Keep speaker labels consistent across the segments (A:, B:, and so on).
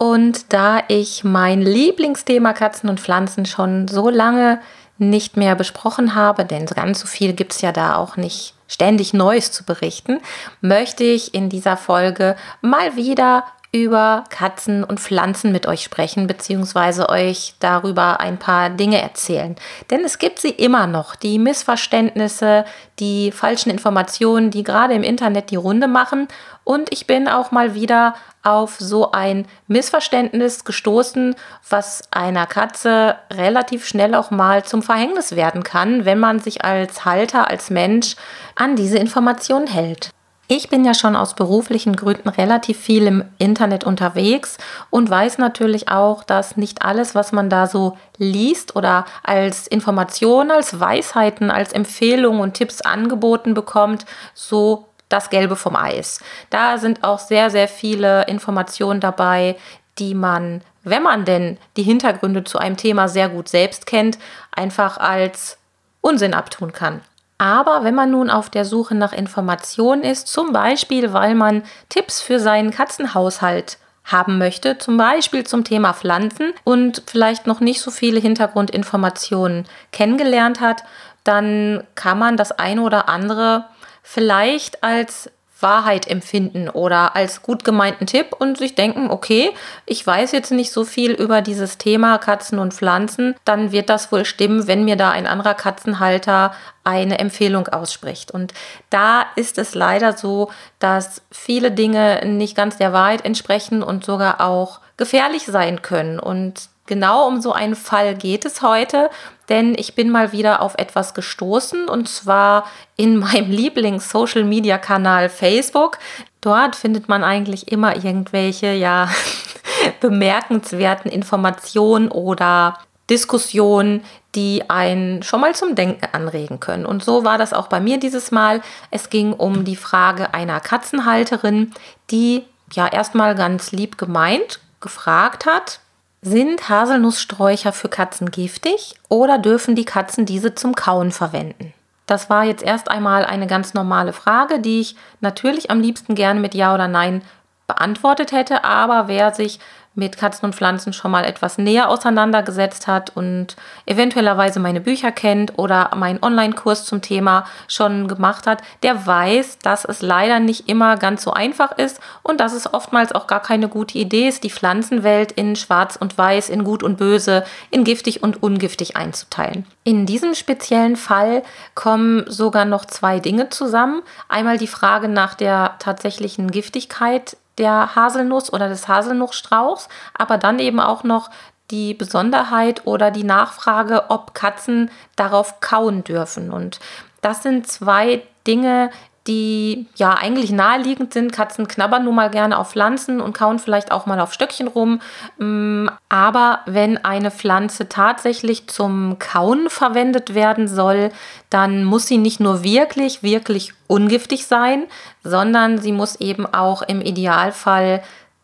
A: und da ich mein Lieblingsthema Katzen und Pflanzen schon so lange nicht mehr besprochen habe, denn ganz so viel gibt es ja da auch nicht ständig Neues zu berichten, möchte ich in dieser Folge mal wieder über Katzen und Pflanzen mit euch sprechen, beziehungsweise euch darüber ein paar Dinge erzählen. Denn es gibt sie immer noch, die Missverständnisse, die falschen Informationen, die gerade im Internet die Runde machen. Und ich bin auch mal wieder auf so ein Missverständnis gestoßen, was einer Katze relativ schnell auch mal zum Verhängnis werden kann, wenn man sich als Halter, als Mensch an diese Informationen hält. Ich bin ja schon aus beruflichen Gründen relativ viel im Internet unterwegs und weiß natürlich auch, dass nicht alles, was man da so liest oder als Information, als Weisheiten, als Empfehlungen und Tipps angeboten bekommt, so das Gelbe vom Eis. Da sind auch sehr, sehr viele Informationen dabei, die man, wenn man denn die Hintergründe zu einem Thema sehr gut selbst kennt, einfach als Unsinn abtun kann. Aber wenn man nun auf der Suche nach Informationen ist, zum Beispiel weil man Tipps für seinen Katzenhaushalt haben möchte, zum Beispiel zum Thema Pflanzen und vielleicht noch nicht so viele Hintergrundinformationen kennengelernt hat, dann kann man das eine oder andere vielleicht als Wahrheit empfinden oder als gut gemeinten Tipp und sich denken, okay, ich weiß jetzt nicht so viel über dieses Thema Katzen und Pflanzen, dann wird das wohl stimmen, wenn mir da ein anderer Katzenhalter eine Empfehlung ausspricht. Und da ist es leider so, dass viele Dinge nicht ganz der Wahrheit entsprechen und sogar auch gefährlich sein können. Und genau um so einen Fall geht es heute denn ich bin mal wieder auf etwas gestoßen und zwar in meinem Lieblings-Social-Media-Kanal Facebook. Dort findet man eigentlich immer irgendwelche, ja, bemerkenswerten Informationen oder Diskussionen, die einen schon mal zum Denken anregen können. Und so war das auch bei mir dieses Mal. Es ging um die Frage einer Katzenhalterin, die ja erstmal ganz lieb gemeint gefragt hat, sind Haselnusssträucher für Katzen giftig oder dürfen die Katzen diese zum Kauen verwenden? Das war jetzt erst einmal eine ganz normale Frage, die ich natürlich am liebsten gerne mit Ja oder Nein beantwortet hätte, aber wer sich mit Katzen und Pflanzen schon mal etwas näher auseinandergesetzt hat und eventuellerweise meine Bücher kennt oder meinen Online-Kurs zum Thema schon gemacht hat, der weiß, dass es leider nicht immer ganz so einfach ist und dass es oftmals auch gar keine gute Idee ist, die Pflanzenwelt in Schwarz und Weiß, in Gut und Böse, in giftig und ungiftig einzuteilen. In diesem speziellen Fall kommen sogar noch zwei Dinge zusammen. Einmal die Frage nach der tatsächlichen Giftigkeit der Haselnuss oder des Haselnussstrauchs, aber dann eben auch noch die Besonderheit oder die Nachfrage, ob Katzen darauf kauen dürfen. Und das sind zwei Dinge, die ja eigentlich naheliegend sind. Katzen knabbern nun mal gerne auf Pflanzen und kauen vielleicht auch mal auf Stöckchen rum. Mm, aber wenn eine Pflanze tatsächlich zum Kauen verwendet werden soll, dann muss sie nicht nur wirklich, wirklich ungiftig sein, sondern sie muss eben auch im Idealfall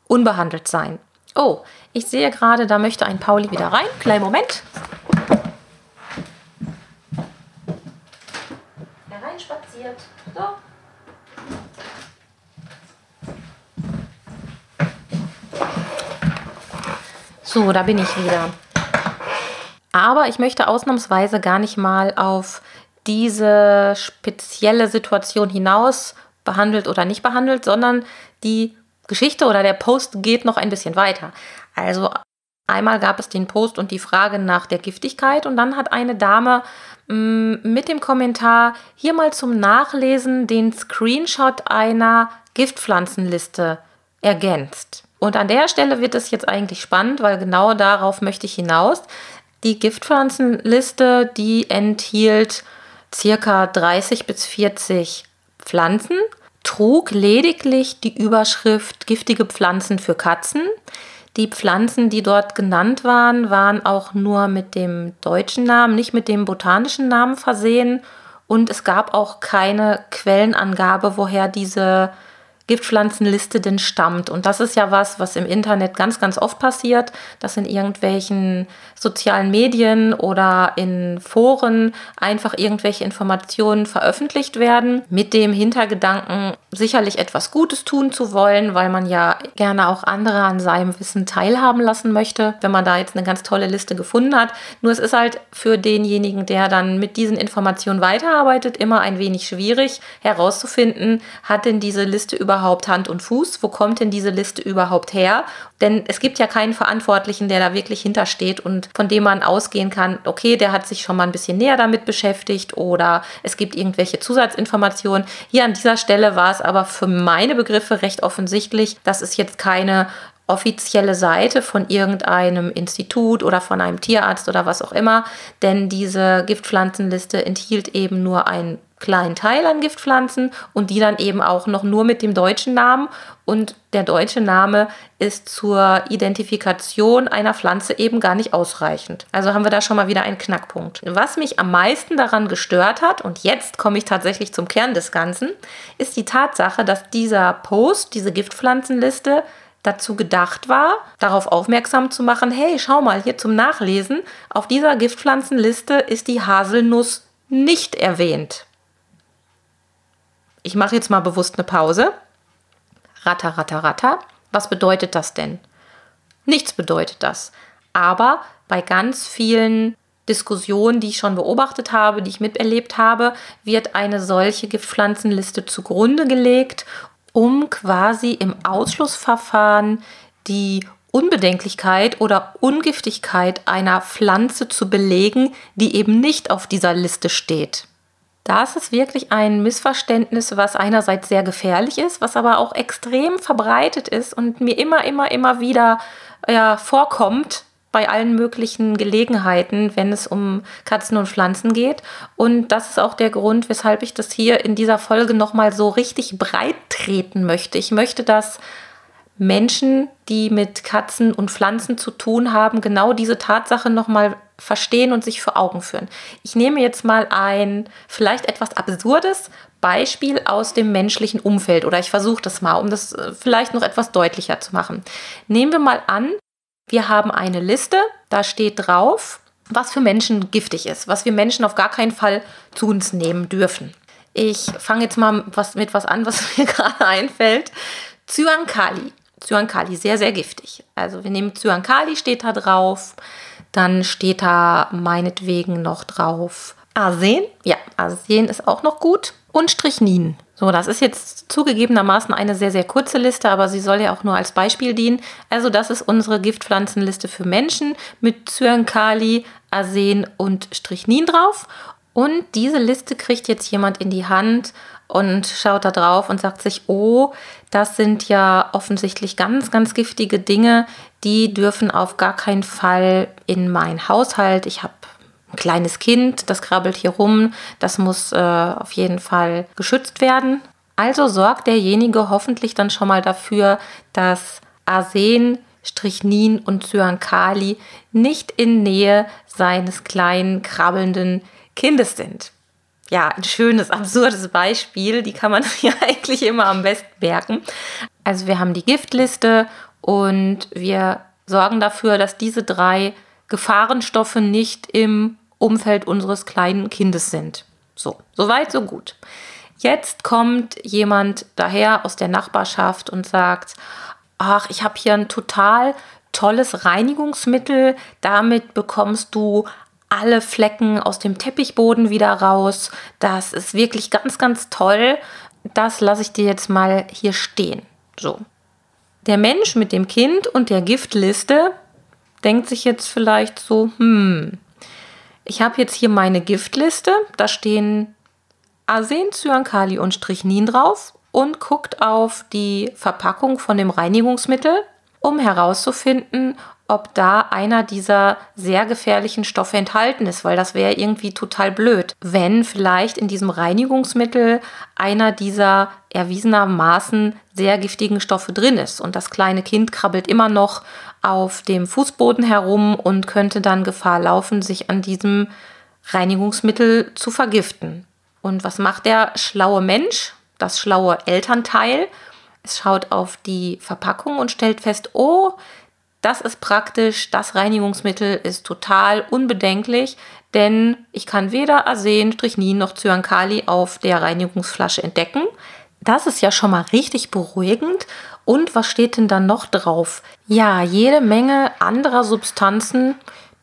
A: unbehandelt sein. Oh, ich sehe gerade, da möchte ein Pauli wieder rein. Kleinen Moment. Hereinspaziert. So. So, da bin ich wieder. Aber ich möchte ausnahmsweise gar nicht mal auf diese spezielle Situation hinaus behandelt oder nicht behandelt, sondern die Geschichte oder der Post geht noch ein bisschen weiter. Also einmal gab es den Post und die Frage nach der Giftigkeit und dann hat eine Dame mm, mit dem Kommentar hier mal zum Nachlesen den Screenshot einer Giftpflanzenliste ergänzt. Und an der Stelle wird es jetzt eigentlich spannend, weil genau darauf möchte ich hinaus. Die Giftpflanzenliste, die enthielt circa 30 bis 40 Pflanzen, trug lediglich die Überschrift giftige Pflanzen für Katzen. Die Pflanzen, die dort genannt waren, waren auch nur mit dem deutschen Namen, nicht mit dem botanischen Namen versehen. Und es gab auch keine Quellenangabe, woher diese Giftpflanzenliste denn stammt. Und das ist ja was, was im Internet ganz, ganz oft passiert, dass in irgendwelchen sozialen Medien oder in Foren einfach irgendwelche Informationen veröffentlicht werden, mit dem Hintergedanken, sicherlich etwas Gutes tun zu wollen, weil man ja gerne auch andere an seinem Wissen teilhaben lassen möchte, wenn man da jetzt eine ganz tolle Liste gefunden hat. Nur es ist halt für denjenigen, der dann mit diesen Informationen weiterarbeitet, immer ein wenig schwierig herauszufinden, hat denn diese Liste überhaupt überhaupt Hand und Fuß? Wo kommt denn diese Liste überhaupt her? Denn es gibt ja keinen Verantwortlichen, der da wirklich hintersteht und von dem man ausgehen kann, okay, der hat sich schon mal ein bisschen näher damit beschäftigt oder es gibt irgendwelche Zusatzinformationen. Hier an dieser Stelle war es aber für meine Begriffe recht offensichtlich, dass es jetzt keine offizielle Seite von irgendeinem Institut oder von einem Tierarzt oder was auch immer, denn diese Giftpflanzenliste enthielt eben nur ein kleinen Teil an Giftpflanzen und die dann eben auch noch nur mit dem deutschen Namen. Und der deutsche Name ist zur Identifikation einer Pflanze eben gar nicht ausreichend. Also haben wir da schon mal wieder einen Knackpunkt. Was mich am meisten daran gestört hat, und jetzt komme ich tatsächlich zum Kern des Ganzen, ist die Tatsache, dass dieser Post, diese Giftpflanzenliste, dazu gedacht war, darauf aufmerksam zu machen, hey, schau mal hier zum Nachlesen, auf dieser Giftpflanzenliste ist die Haselnuss nicht erwähnt. Ich mache jetzt mal bewusst eine Pause. Ratter, ratter, ratter. Was bedeutet das denn? Nichts bedeutet das. Aber bei ganz vielen Diskussionen, die ich schon beobachtet habe, die ich miterlebt habe, wird eine solche Giftpflanzenliste zugrunde gelegt, um quasi im Ausschlussverfahren die Unbedenklichkeit oder Ungiftigkeit einer Pflanze zu belegen, die eben nicht auf dieser Liste steht. Das ist wirklich ein Missverständnis, was einerseits sehr gefährlich ist, was aber auch extrem verbreitet ist und mir immer, immer, immer wieder ja, vorkommt bei allen möglichen Gelegenheiten, wenn es um Katzen und Pflanzen geht. Und das ist auch der Grund, weshalb ich das hier in dieser Folge nochmal so richtig breit treten möchte. Ich möchte, dass Menschen, die mit Katzen und Pflanzen zu tun haben, genau diese Tatsache nochmal verstehen und sich vor Augen führen. Ich nehme jetzt mal ein vielleicht etwas absurdes Beispiel aus dem menschlichen Umfeld oder ich versuche das mal, um das äh, vielleicht noch etwas deutlicher zu machen. Nehmen wir mal an, wir haben eine Liste, da steht drauf, was für Menschen giftig ist, was wir Menschen auf gar keinen Fall zu uns nehmen dürfen. Ich fange jetzt mal was, mit was an, was mir gerade einfällt. Cyankali. Cyankali, sehr, sehr giftig. Also wir nehmen Cyankali, steht da drauf. Dann steht da meinetwegen noch drauf Arsen. Ja, Arsen ist auch noch gut. Und Strichnin. So, das ist jetzt zugegebenermaßen eine sehr, sehr kurze Liste, aber sie soll ja auch nur als Beispiel dienen. Also, das ist unsere Giftpflanzenliste für Menschen mit Cyankali, Arsen und Strichnin drauf. Und diese Liste kriegt jetzt jemand in die Hand und schaut da drauf und sagt sich, oh, das sind ja offensichtlich ganz, ganz giftige Dinge, die dürfen auf gar keinen Fall in meinen Haushalt. Ich habe ein kleines Kind, das krabbelt hier rum, das muss äh, auf jeden Fall geschützt werden. Also sorgt derjenige hoffentlich dann schon mal dafür, dass Arsen, Strichnin und Cyankali nicht in Nähe seines kleinen krabbelnden Kindes sind ja, ein schönes, absurdes Beispiel. Die kann man ja eigentlich immer am besten merken. Also wir haben die Giftliste und wir sorgen dafür, dass diese drei Gefahrenstoffe nicht im Umfeld unseres kleinen Kindes sind. So, soweit, so gut. Jetzt kommt jemand daher aus der Nachbarschaft und sagt, ach, ich habe hier ein total tolles Reinigungsmittel, damit bekommst du alle Flecken aus dem Teppichboden wieder raus. Das ist wirklich ganz, ganz toll. Das lasse ich dir jetzt mal hier stehen. So. Der Mensch mit dem Kind und der Giftliste denkt sich jetzt vielleicht so, hm, ich habe jetzt hier meine Giftliste, da stehen Arsen, Cyankali und Strichnin drauf und guckt auf die Verpackung von dem Reinigungsmittel, um herauszufinden, ob da einer dieser sehr gefährlichen Stoffe enthalten ist, weil das wäre irgendwie total blöd, wenn vielleicht in diesem Reinigungsmittel einer dieser erwiesenermaßen sehr giftigen Stoffe drin ist und das kleine Kind krabbelt immer noch auf dem Fußboden herum und könnte dann Gefahr laufen, sich an diesem Reinigungsmittel zu vergiften. Und was macht der schlaue Mensch, das schlaue Elternteil? Es schaut auf die Verpackung und stellt fest, oh, das ist praktisch, das Reinigungsmittel ist total unbedenklich, denn ich kann weder Arsen, Strychnin noch Cyankali auf der Reinigungsflasche entdecken. Das ist ja schon mal richtig beruhigend. Und was steht denn dann noch drauf? Ja, jede Menge anderer Substanzen,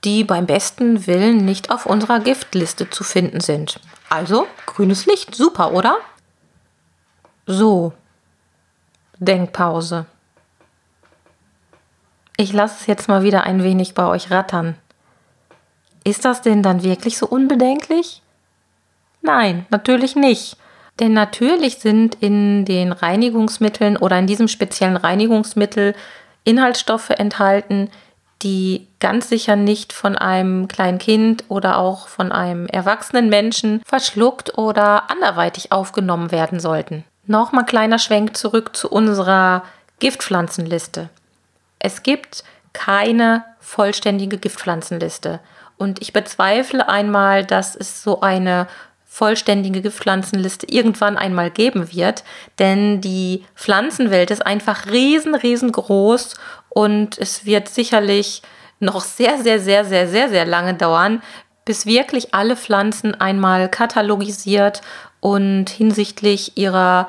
A: die beim besten Willen nicht auf unserer Giftliste zu finden sind. Also grünes Licht, super, oder? So, Denkpause. Ich lasse es jetzt mal wieder ein wenig bei euch rattern. Ist das denn dann wirklich so unbedenklich? Nein, natürlich nicht. Denn natürlich sind in den Reinigungsmitteln oder in diesem speziellen Reinigungsmittel Inhaltsstoffe enthalten, die ganz sicher nicht von einem kleinen Kind oder auch von einem erwachsenen Menschen verschluckt oder anderweitig aufgenommen werden sollten. Nochmal kleiner Schwenk zurück zu unserer Giftpflanzenliste. Es gibt keine vollständige Giftpflanzenliste. Und ich bezweifle einmal, dass es so eine vollständige Giftpflanzenliste irgendwann einmal geben wird, denn die Pflanzenwelt ist einfach riesen, riesengroß und es wird sicherlich noch sehr, sehr, sehr, sehr, sehr, sehr lange dauern, bis wirklich alle Pflanzen einmal katalogisiert und hinsichtlich ihrer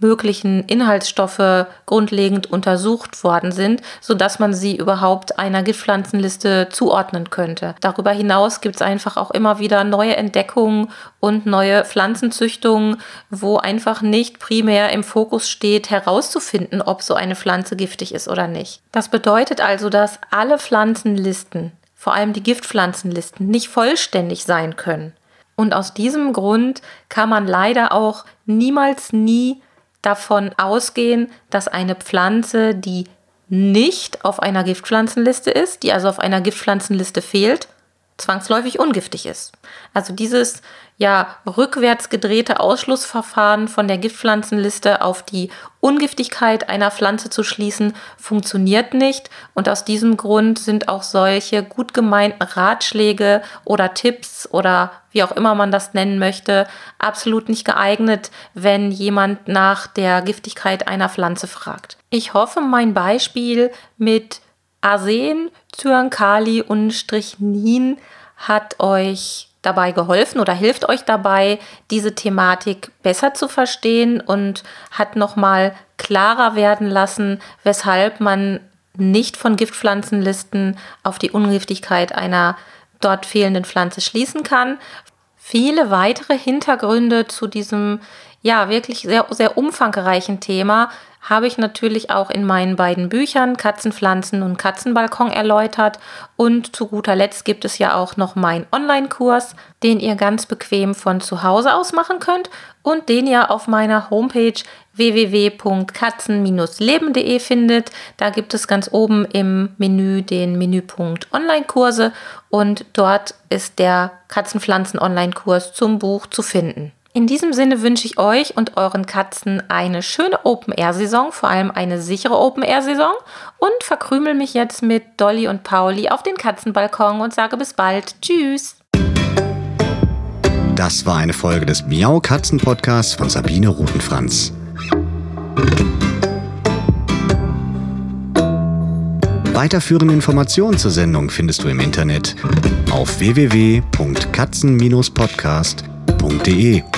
A: möglichen Inhaltsstoffe grundlegend untersucht worden sind, sodass man sie überhaupt einer Giftpflanzenliste zuordnen könnte. Darüber hinaus gibt es einfach auch immer wieder neue Entdeckungen und neue Pflanzenzüchtungen, wo einfach nicht primär im Fokus steht, herauszufinden, ob so eine Pflanze giftig ist oder nicht. Das bedeutet also, dass alle Pflanzenlisten, vor allem die Giftpflanzenlisten, nicht vollständig sein können. Und aus diesem Grund kann man leider auch niemals nie davon ausgehen, dass eine Pflanze, die nicht auf einer Giftpflanzenliste ist, die also auf einer Giftpflanzenliste fehlt, zwangsläufig ungiftig ist. Also dieses ja rückwärts gedrehte Ausschlussverfahren von der Giftpflanzenliste auf die Ungiftigkeit einer Pflanze zu schließen, funktioniert nicht. Und aus diesem Grund sind auch solche gut gemeinten Ratschläge oder Tipps oder wie auch immer man das nennen möchte, absolut nicht geeignet, wenn jemand nach der Giftigkeit einer Pflanze fragt. Ich hoffe, mein Beispiel mit Arsen, Cyankali und Strychnin hat euch dabei geholfen oder hilft euch dabei, diese Thematik besser zu verstehen und hat nochmal klarer werden lassen, weshalb man nicht von Giftpflanzenlisten auf die Ungiftigkeit einer dort fehlenden Pflanze schließen kann. Viele weitere Hintergründe zu diesem ja wirklich sehr, sehr umfangreichen Thema habe ich natürlich auch in meinen beiden Büchern Katzenpflanzen und Katzenbalkon erläutert. Und zu guter Letzt gibt es ja auch noch meinen Online-Kurs, den ihr ganz bequem von zu Hause aus machen könnt und den ihr auf meiner Homepage www.katzen-leben.de findet. Da gibt es ganz oben im Menü den Menüpunkt Online-Kurse und dort ist der Katzenpflanzen-Online-Kurs zum Buch zu finden. In diesem Sinne wünsche ich euch und euren Katzen eine schöne Open-Air-Saison, vor allem eine sichere Open-Air-Saison und verkrümel mich jetzt mit Dolly und Pauli auf den Katzenbalkon und sage bis bald. Tschüss!
B: Das war eine Folge des Miau Katzen Podcasts von Sabine Rutenfranz. Weiterführende Informationen zur Sendung findest du im Internet auf www.katzen-podcast.de.